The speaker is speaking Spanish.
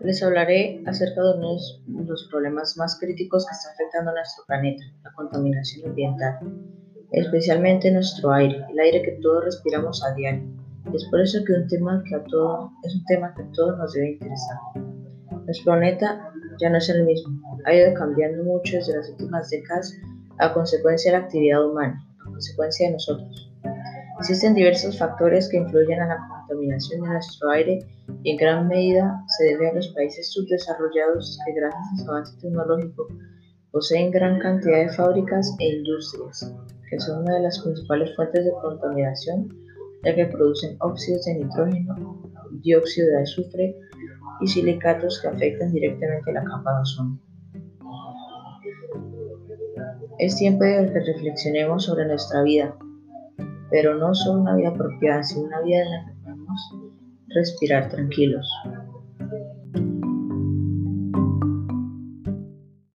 Les hablaré acerca de uno de los problemas más críticos que está afectando a nuestro planeta, la contaminación ambiental, especialmente nuestro aire, el aire que todos respiramos a diario. Es por eso que, un tema que a es un tema que a todos nos debe interesar. Nuestro planeta ya no es el mismo, ha ido cambiando mucho desde las últimas décadas a consecuencia de la actividad humana, a consecuencia de nosotros. Existen diversos factores que influyen en la contaminación de nuestro aire y en gran medida se debe a los países subdesarrollados que gracias a su avance tecnológico poseen gran cantidad de fábricas e industrias, que son una de las principales fuentes de contaminación ya que producen óxidos de nitrógeno, dióxido de azufre y silicatos que afectan directamente la capa de ozono. Es tiempo de que reflexionemos sobre nuestra vida, pero no solo una vida apropiada, sino una vida en la que podemos respirar tranquilos.